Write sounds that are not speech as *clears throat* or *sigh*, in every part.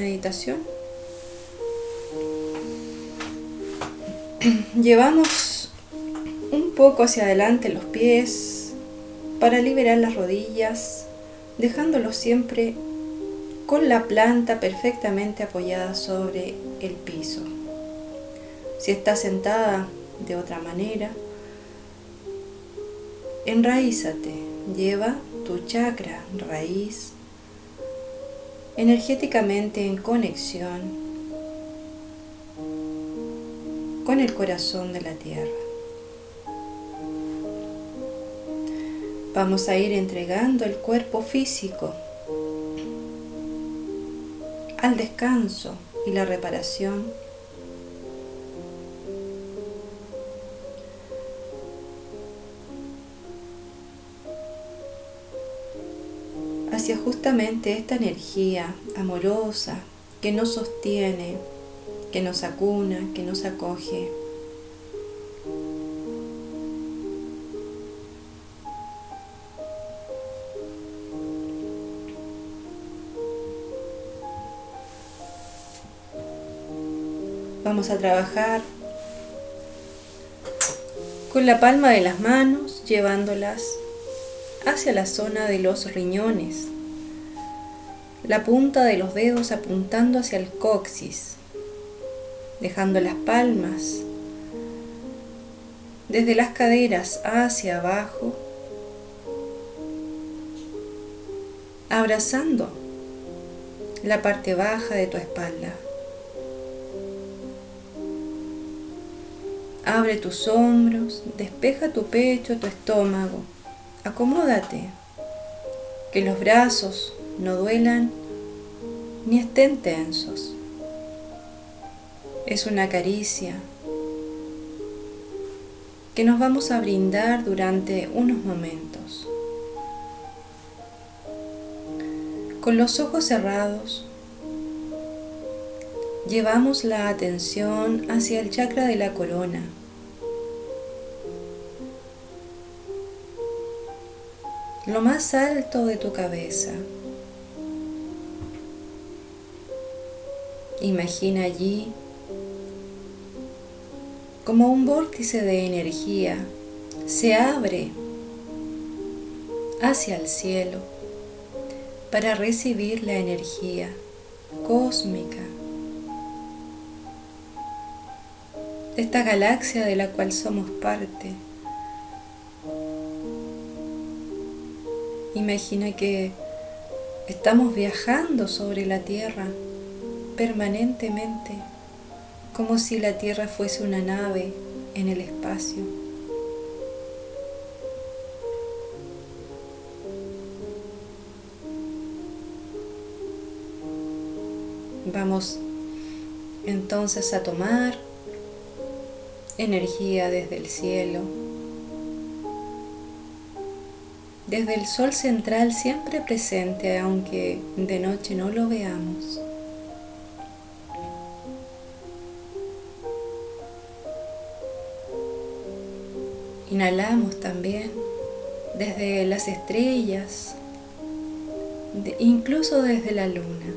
meditación. *clears throat* Llevamos un poco hacia adelante los pies para liberar las rodillas, dejándolos siempre con la planta perfectamente apoyada sobre el piso. Si estás sentada de otra manera, enraízate, lleva tu chakra raíz energéticamente en conexión con el corazón de la tierra. Vamos a ir entregando el cuerpo físico al descanso y la reparación justamente esta energía amorosa que nos sostiene, que nos acuna, que nos acoge. Vamos a trabajar con la palma de las manos, llevándolas hacia la zona de los riñones, la punta de los dedos apuntando hacia el coxis, dejando las palmas desde las caderas hacia abajo, abrazando la parte baja de tu espalda. Abre tus hombros, despeja tu pecho, tu estómago acomódate, que los brazos no duelan ni estén tensos. Es una caricia que nos vamos a brindar durante unos momentos. Con los ojos cerrados, llevamos la atención hacia el chakra de la corona lo más alto de tu cabeza. Imagina allí como un vórtice de energía se abre hacia el cielo para recibir la energía cósmica de esta galaxia de la cual somos parte. Imagina que estamos viajando sobre la Tierra permanentemente, como si la Tierra fuese una nave en el espacio. Vamos entonces a tomar energía desde el cielo desde el sol central siempre presente aunque de noche no lo veamos. Inhalamos también desde las estrellas, incluso desde la luna,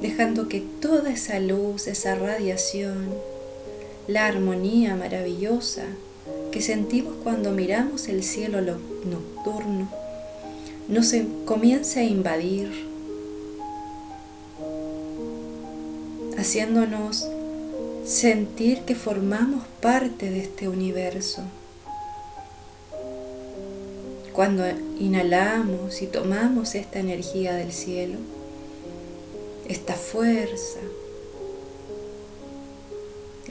dejando que toda esa luz, esa radiación, la armonía maravillosa que sentimos cuando miramos el cielo nocturno nos comienza a invadir, haciéndonos sentir que formamos parte de este universo. Cuando inhalamos y tomamos esta energía del cielo, esta fuerza,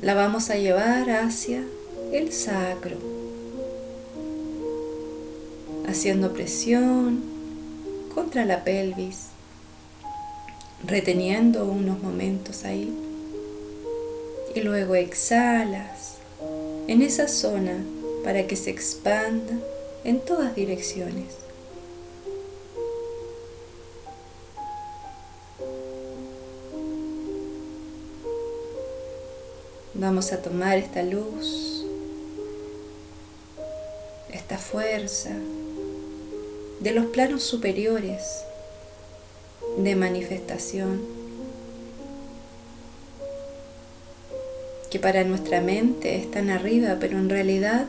la vamos a llevar hacia el sacro, haciendo presión contra la pelvis, reteniendo unos momentos ahí y luego exhalas en esa zona para que se expanda en todas direcciones. Vamos a tomar esta luz fuerza de los planos superiores, de manifestación que para nuestra mente están arriba, pero en realidad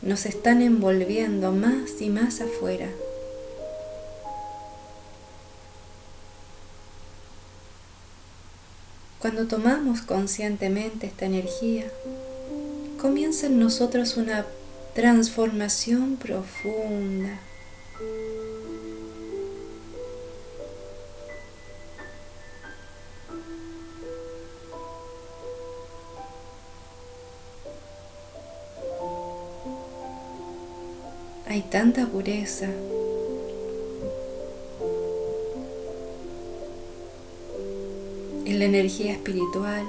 nos están envolviendo más y más afuera. Cuando tomamos conscientemente esta energía, comienza en nosotros una transformación profunda. Hay tanta pureza en la energía espiritual,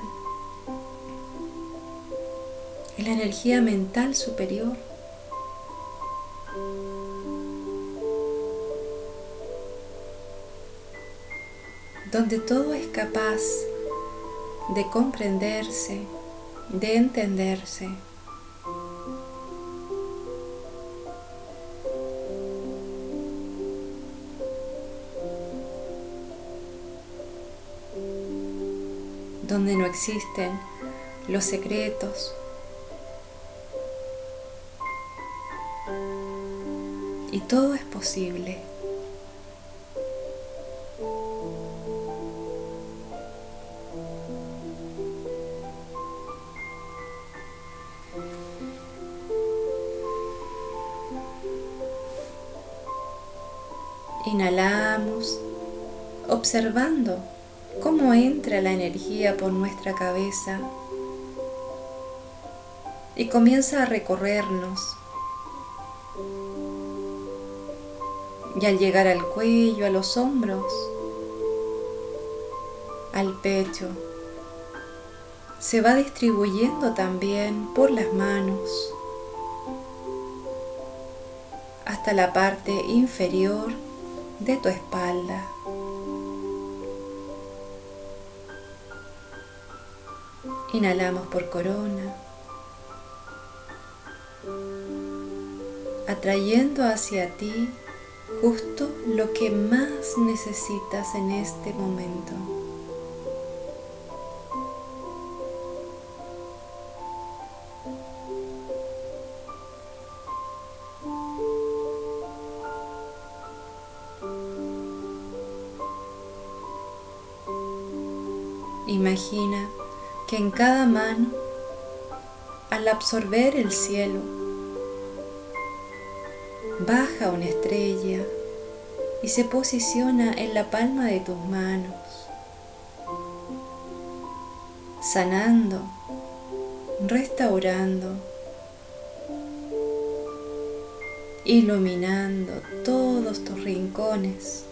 en la energía mental superior. donde todo es capaz de comprenderse, de entenderse. Donde no existen los secretos. Y todo es posible. Inhalamos observando entra la energía por nuestra cabeza y comienza a recorrernos. Y al llegar al cuello, a los hombros, al pecho, se va distribuyendo también por las manos hasta la parte inferior de tu espalda. Inhalamos por corona, atrayendo hacia ti justo lo que más necesitas en este momento. En cada mano, al absorber el cielo, baja una estrella y se posiciona en la palma de tus manos, sanando, restaurando, iluminando todos tus rincones,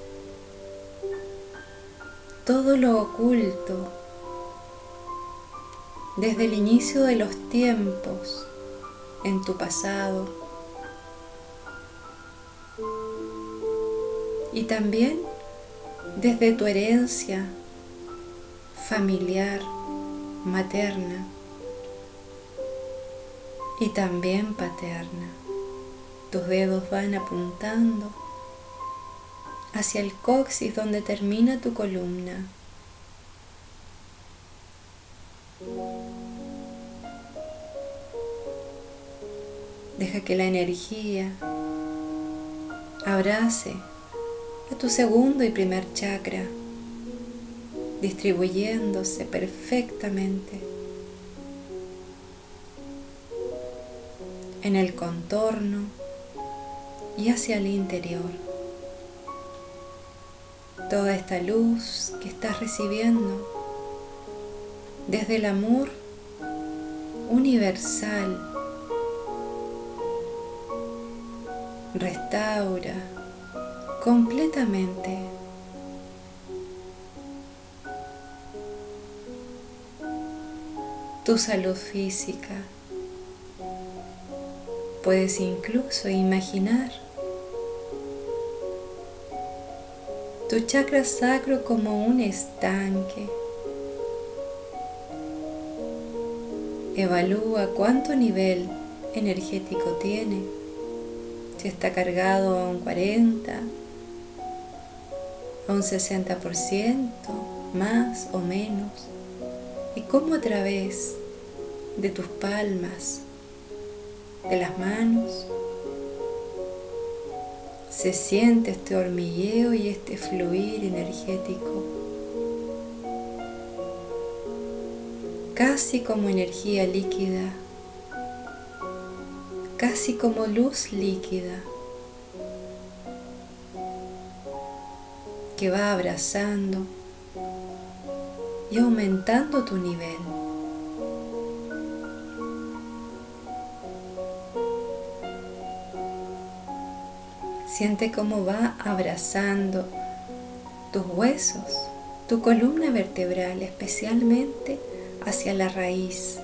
todo lo oculto desde el inicio de los tiempos en tu pasado y también desde tu herencia familiar, materna y también paterna. Tus dedos van apuntando hacia el coxis donde termina tu columna. Deja que la energía abrace a tu segundo y primer chakra, distribuyéndose perfectamente en el contorno y hacia el interior. Toda esta luz que estás recibiendo desde el amor universal restaura completamente tu salud física. Puedes incluso imaginar tu chakra sacro como un estanque. Evalúa cuánto nivel energético tiene está cargado a un 40, a un 60%, más o menos, y cómo a través de tus palmas, de las manos, se siente este hormigueo y este fluir energético, casi como energía líquida, casi como luz líquida. que va abrazando y aumentando tu nivel. Siente cómo va abrazando tus huesos, tu columna vertebral, especialmente hacia la raíz.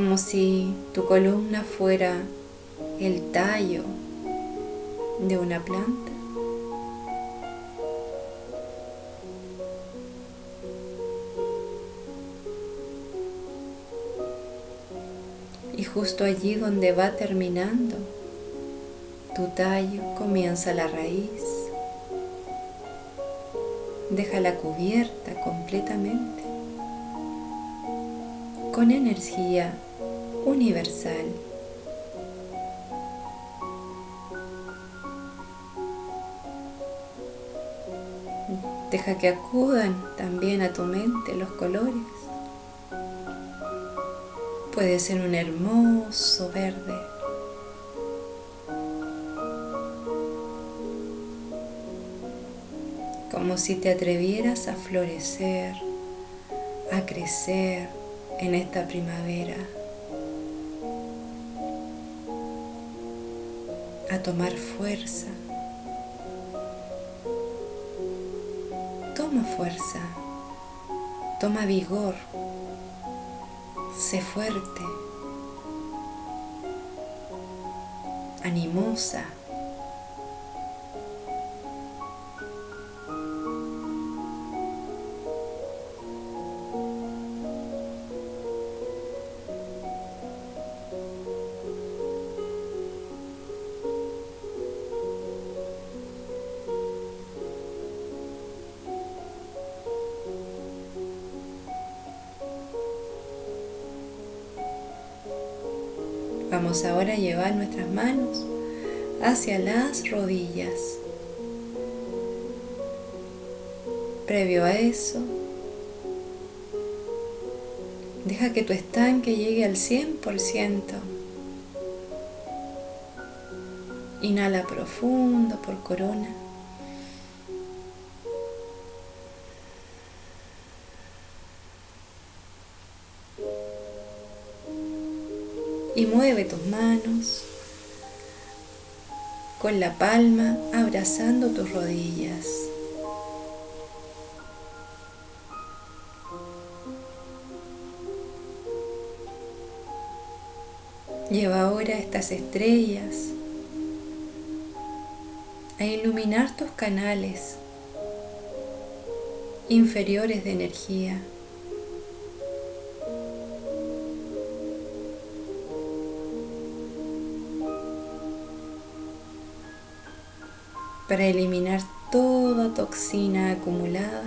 Como si tu columna fuera el tallo de una planta. Y justo allí donde va terminando tu tallo comienza la raíz. Déjala cubierta completamente con energía universal. Deja que acudan también a tu mente los colores. Puede ser un hermoso verde. Como si te atrevieras a florecer, a crecer en esta primavera. A tomar fuerza. Toma fuerza, toma vigor, sé fuerte, animosa. Ahora llevar nuestras manos hacia las rodillas. Previo a eso, deja que tu estanque llegue al 100%. Inhala profundo por corona. Y mueve tus manos con la palma abrazando tus rodillas. Lleva ahora estas estrellas a iluminar tus canales inferiores de energía. Para eliminar toda toxina acumulada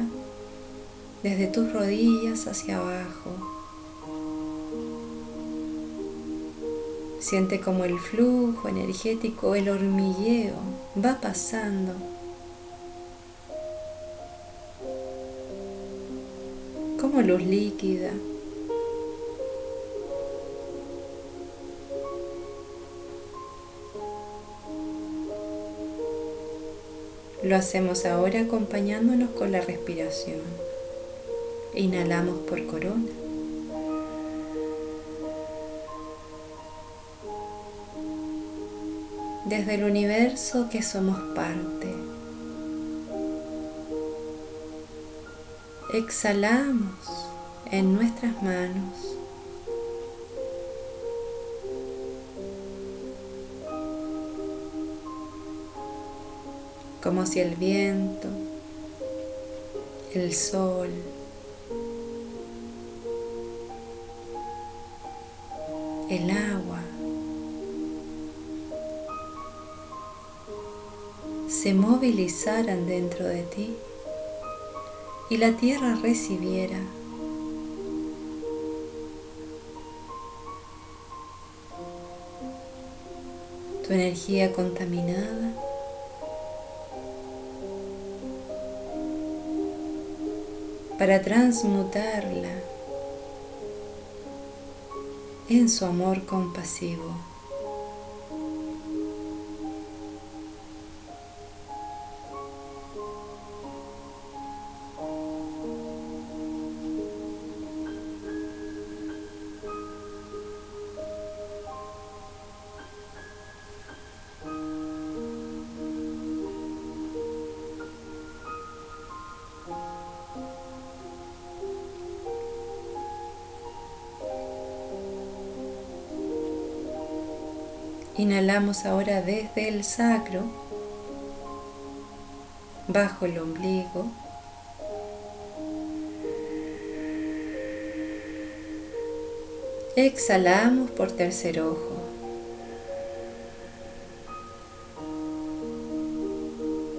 desde tus rodillas hacia abajo. Siente como el flujo energético, el hormigueo va pasando. Como luz líquida Lo hacemos ahora acompañándonos con la respiración. Inhalamos por corona. Desde el universo que somos parte. Exhalamos en nuestras manos como si el viento, el sol, el agua, se movilizaran dentro de ti y la tierra recibiera tu energía contaminada para transmutarla en su amor compasivo. Inhalamos ahora desde el sacro, bajo el ombligo. Exhalamos por tercer ojo.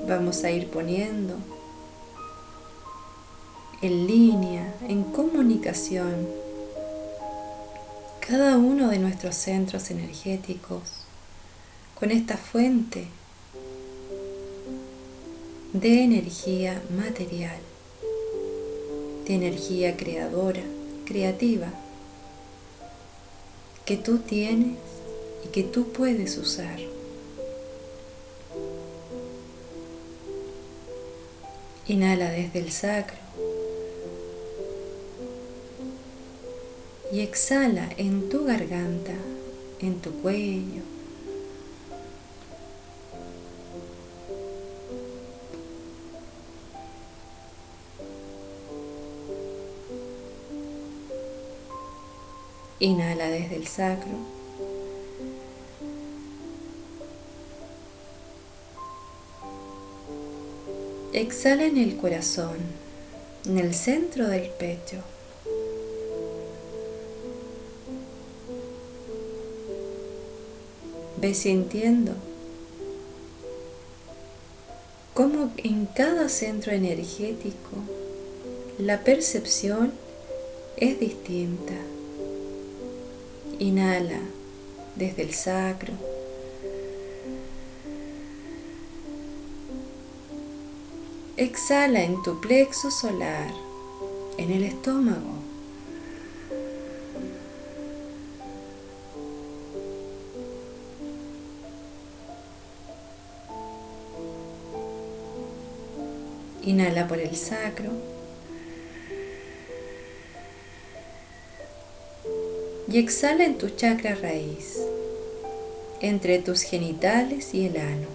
Vamos a ir poniendo en línea, en comunicación, cada uno de nuestros centros energéticos con esta fuente de energía material, de energía creadora, creativa, que tú tienes y que tú puedes usar. Inhala desde el sacro y exhala en tu garganta, en tu cuello, Inhala desde el sacro. Exhala en el corazón, en el centro del pecho. Ve sintiendo cómo en cada centro energético la percepción es distinta. Inhala desde el sacro. Exhala en tu plexo solar, en el estómago. Inhala por el sacro. Y exhala en tu chakra raíz, entre tus genitales y el ano.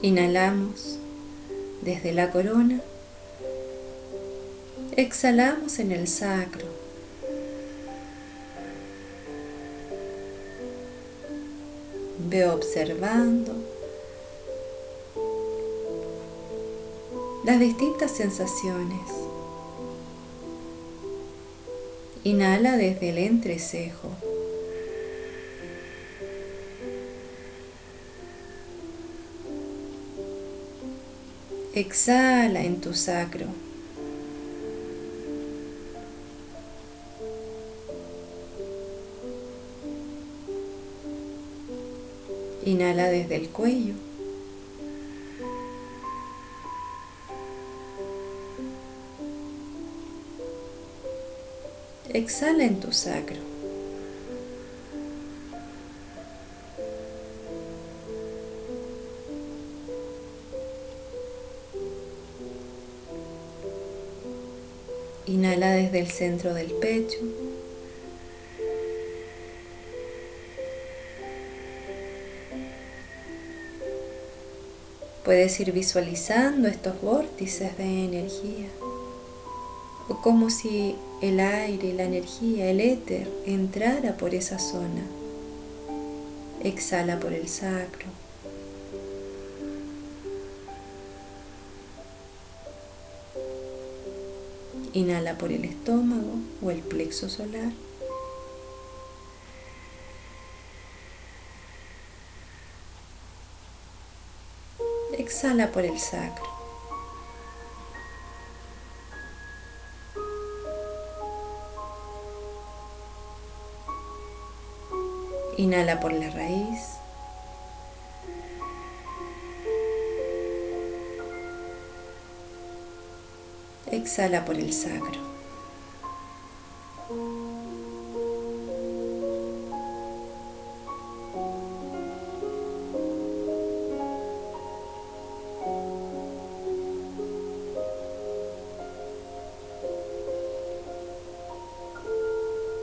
Inhalamos desde la corona, exhalamos en el sacro, Ve observando las distintas sensaciones. Inhala desde el entrecejo. Exhala en tu sacro. Inhala desde el cuello. Exhala en tu sacro. Inhala desde el centro del pecho. Puedes ir visualizando estos vórtices de energía o como si el aire, la energía, el éter entrara por esa zona. Exhala por el sacro. Inhala por el estómago o el plexo solar. Exhala por el sacro. Inhala por la raíz. Exhala por el sacro.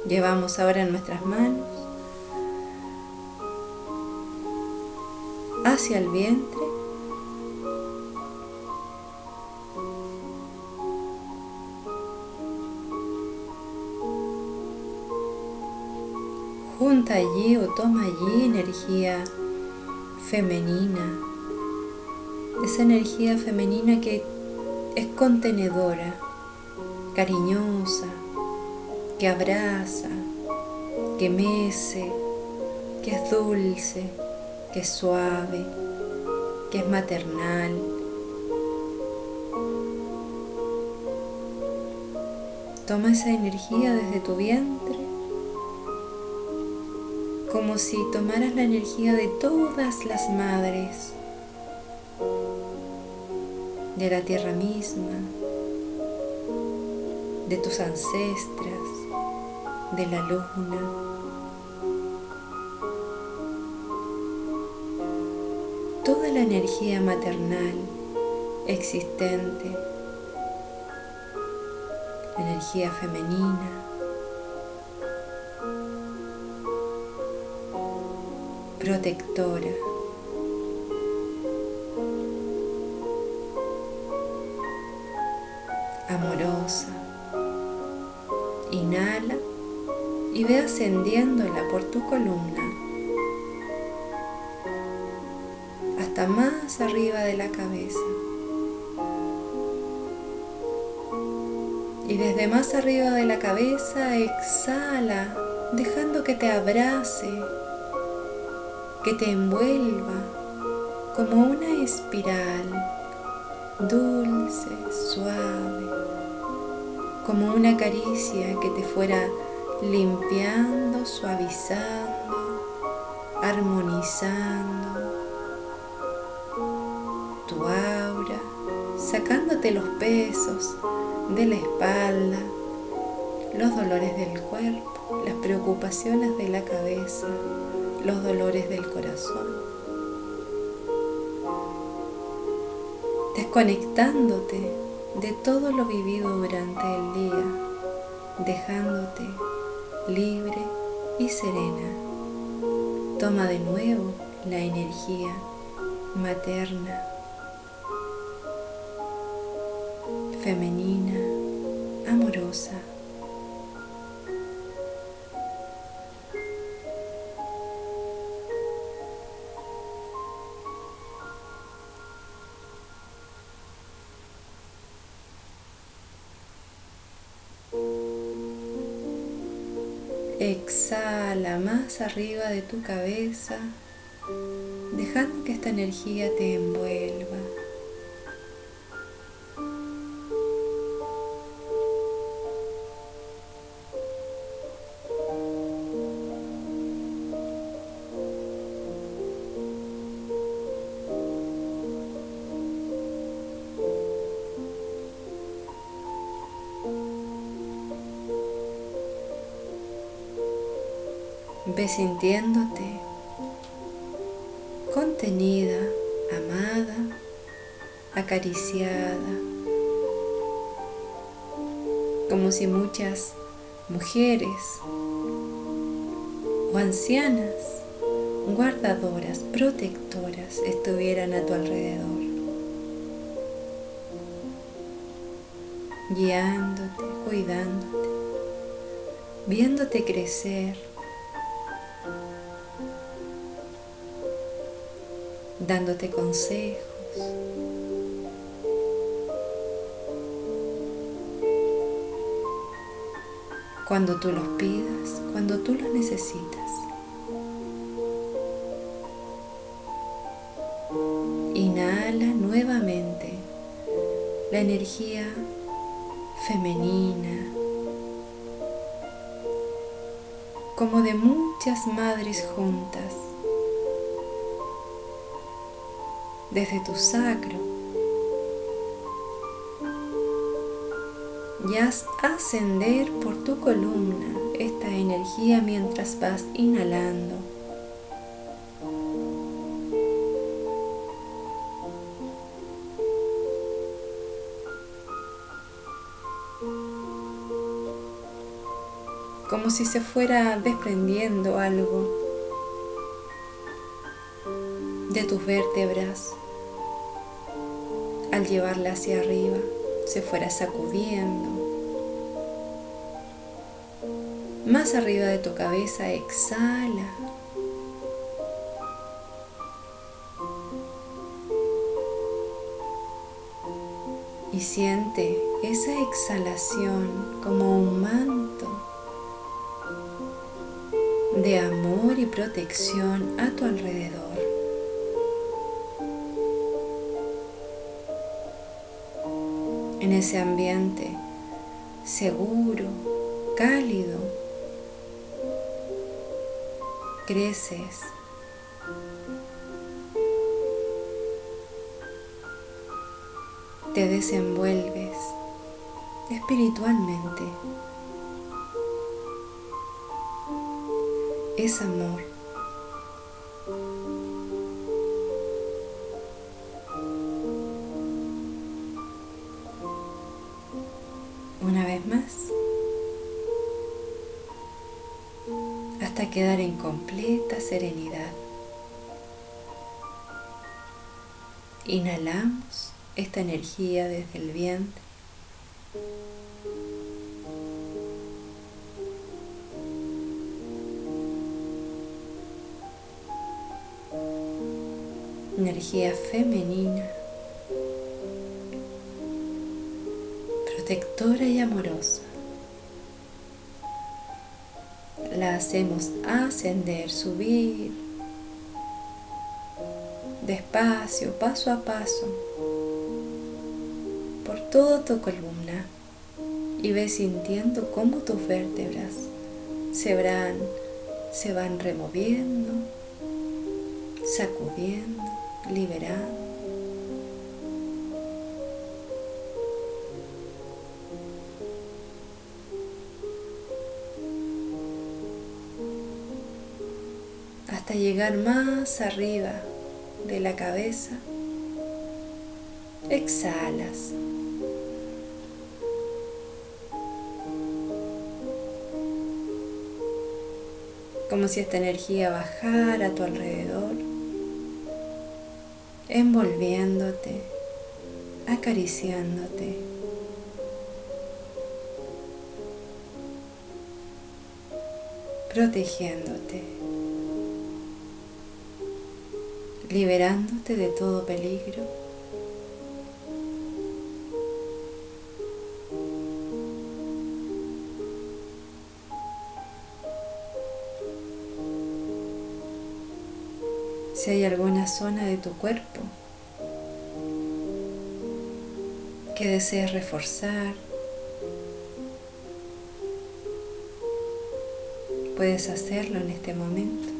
Llevamos ahora en nuestras manos hacia el vientre junta allí o toma allí energía femenina, esa energía femenina que es contenedora, cariñosa, que abraza, que mece, que es dulce, que es suave, que es maternal. Toma esa energía desde tu vientre como si tomaras la energía de todas las madres, de la tierra misma, de tus ancestras, de la luna. Toda la energía maternal existente, energía femenina, protectora. Amorosa. Inhala y ve ascendiéndola por tu columna hasta más arriba de la cabeza. Y desde más arriba de la cabeza exhala, dejando que te abrace que te envuelva como una espiral dulce, suave, como una caricia que te fuera limpiando, suavizando, armonizando tu aura, sacándote los pesos de la espalda, los dolores del cuerpo, las preocupaciones de la cabeza, los dolores del corazón, desconectándote de todo lo vivido durante el día, dejándote libre y serena. Toma de nuevo la energía materna, femenina, arriba de tu cabeza, dejando que esta energía te envuelva. Ve sintiéndote contenida, amada, acariciada, como si muchas mujeres o ancianas, guardadoras, protectoras estuvieran a tu alrededor, guiándote, cuidándote, viéndote crecer dándote consejos. cuando tú los pidas, cuando tú los necesitas. Inhala nuevamente la energía femenina, como de muchas madres juntas, desde tu sacro. Y haz ascender por tu columna esta energía mientras vas inhalando. como si se fuera desprendiendo algo de tus vértebras. Al llevarla hacia arriba, se fuera sacudiendo. Más arriba de tu cabeza, exhala. Y siente esa exhalación como un manto de amor y protección a tu alrededor. En ese ambiente seguro, cálido, creces. Te desenvuelves espiritualmente. es amor. Completa serenidad. Inhalamos esta energía desde el vientre energía femenina, protectora y amorosa. La hacemos ascender, subir, despacio, paso a paso, por toda tu columna y ves sintiendo cómo tus vértebras se van, se van removiendo, sacudiendo liberar. Llegar más arriba de la cabeza, exhalas. Como si esta energía bajara a tu alrededor envolviéndote, acariciándote. protegiéndote, liberándote de todo peligro. si hay alguna zona de tu cuerpo que desees reforzar, puedes hacerlo en este momento.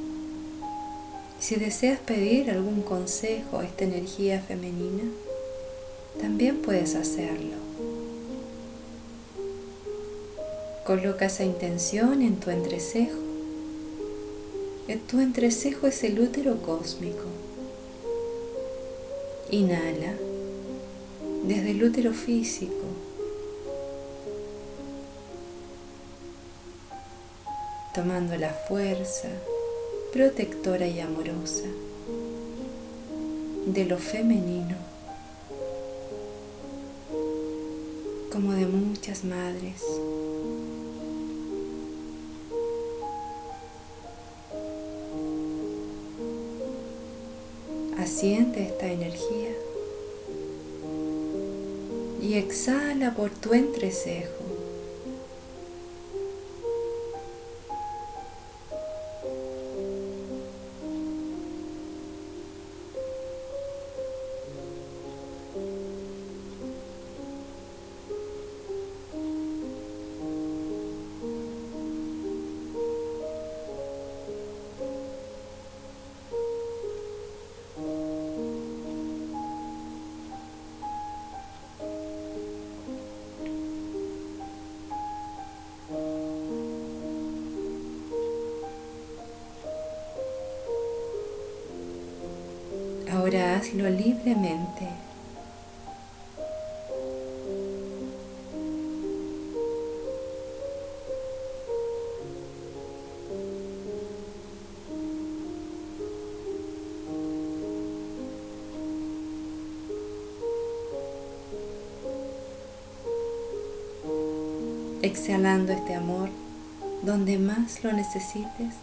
Si deseas pedir algún consejo a esta energía femenina, también puedes hacerlo. Coloca esa intención en tu entrecejo tu entrecejo es el útero cósmico. Inhala desde el útero físico. Tomando la fuerza protectora y amorosa de lo femenino, como de muchas madres. Siente esta energía y exhala por tu entrecejo. Hazlo libremente. exhalando este amor donde más lo necesites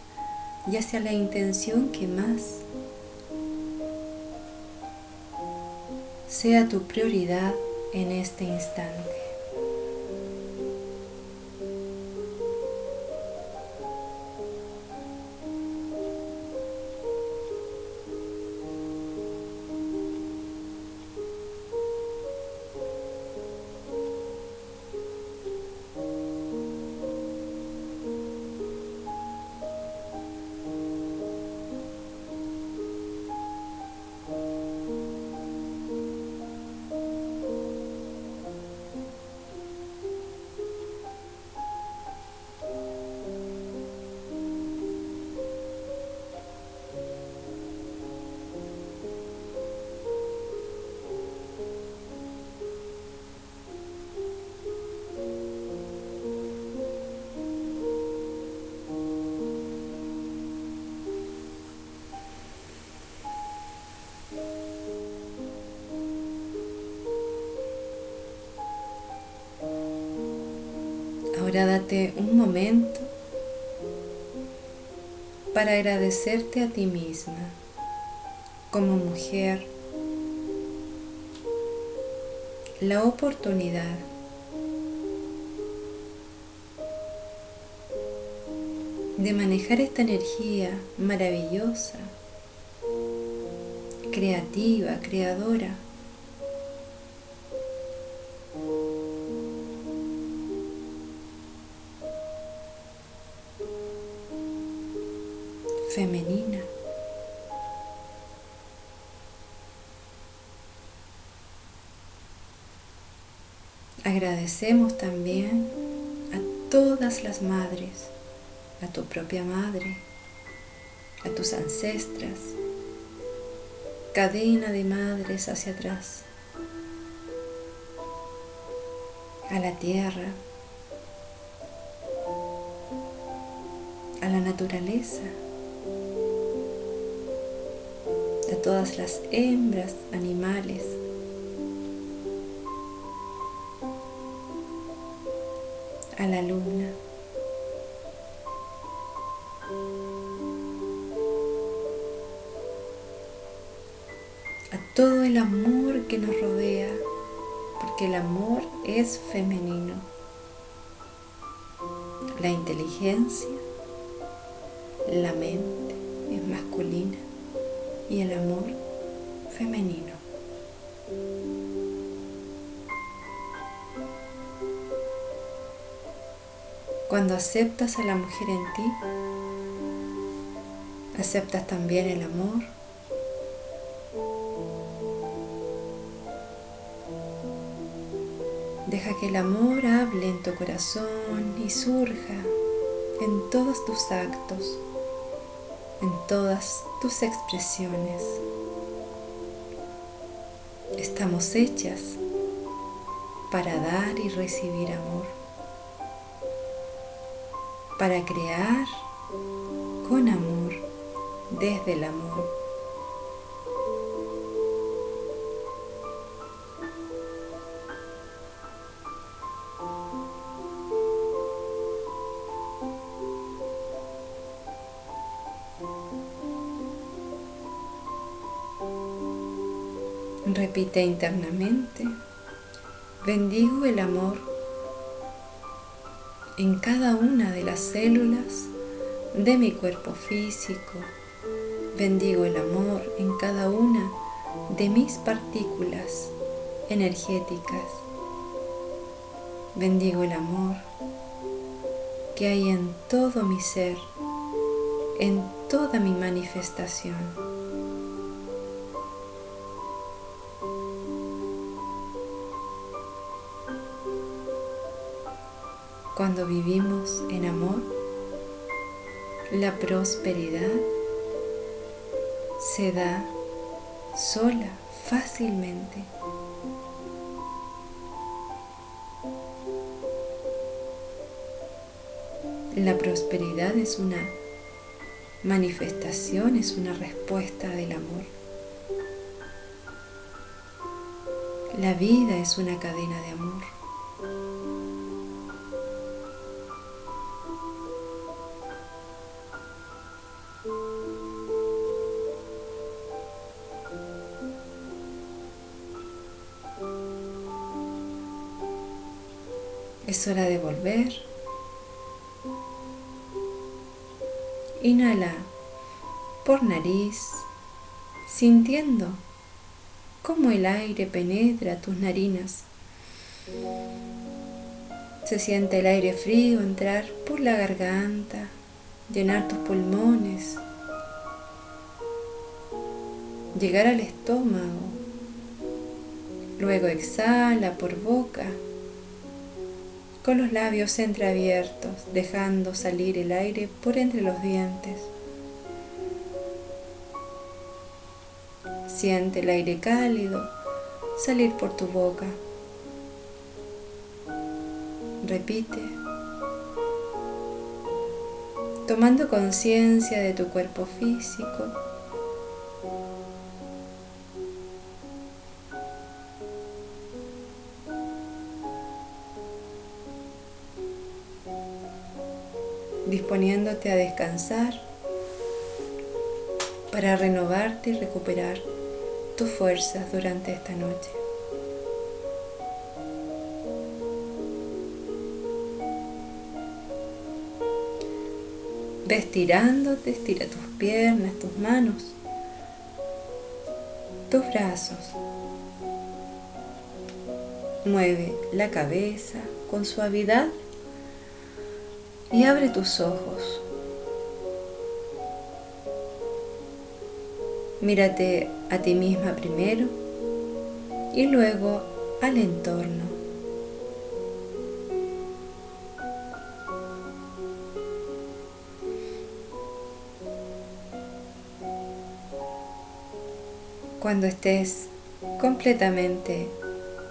y hacia la intención que más sea tu prioridad en este instante. Para agradecerte a ti misma como mujer la oportunidad de manejar esta energía maravillosa, creativa, creadora Agradecemos también a todas las madres, a tu propia madre, a tus ancestras, cadena de madres hacia atrás, a la tierra, a la naturaleza de todas las hembras animales. A la luna. A todo el amor que nos rodea, porque el amor es femenino. La inteligencia, la mente es masculina y el amor femenino. Cuando aceptas a la mujer en ti, aceptas también el amor. Deja que el amor hable en tu corazón y surja en todos tus actos en todas tus expresiones. Estamos hechas para dar y recibir amor, para crear con amor, desde el amor. Repite internamente, bendigo el amor en cada una de las células de mi cuerpo físico. Bendigo el amor en cada una de mis partículas energéticas. Bendigo el amor que hay en todo mi ser, en toda mi manifestación. Vivimos en amor, la prosperidad se da sola, fácilmente. La prosperidad es una manifestación, es una respuesta del amor. La vida es una cadena de amor. Hora de volver. Inhala por nariz, sintiendo cómo el aire penetra tus narinas. Se siente el aire frío entrar por la garganta, llenar tus pulmones, llegar al estómago. Luego exhala por boca con los labios entreabiertos, dejando salir el aire por entre los dientes. Siente el aire cálido salir por tu boca. Repite, tomando conciencia de tu cuerpo físico disponiéndote a descansar para renovarte y recuperar tus fuerzas durante esta noche. Ve estirándote, estira tus piernas, tus manos, tus brazos. Mueve la cabeza con suavidad y abre tus ojos. Mírate a ti misma primero y luego al entorno. Cuando estés completamente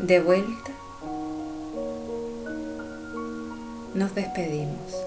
de vuelta, nos despedimos.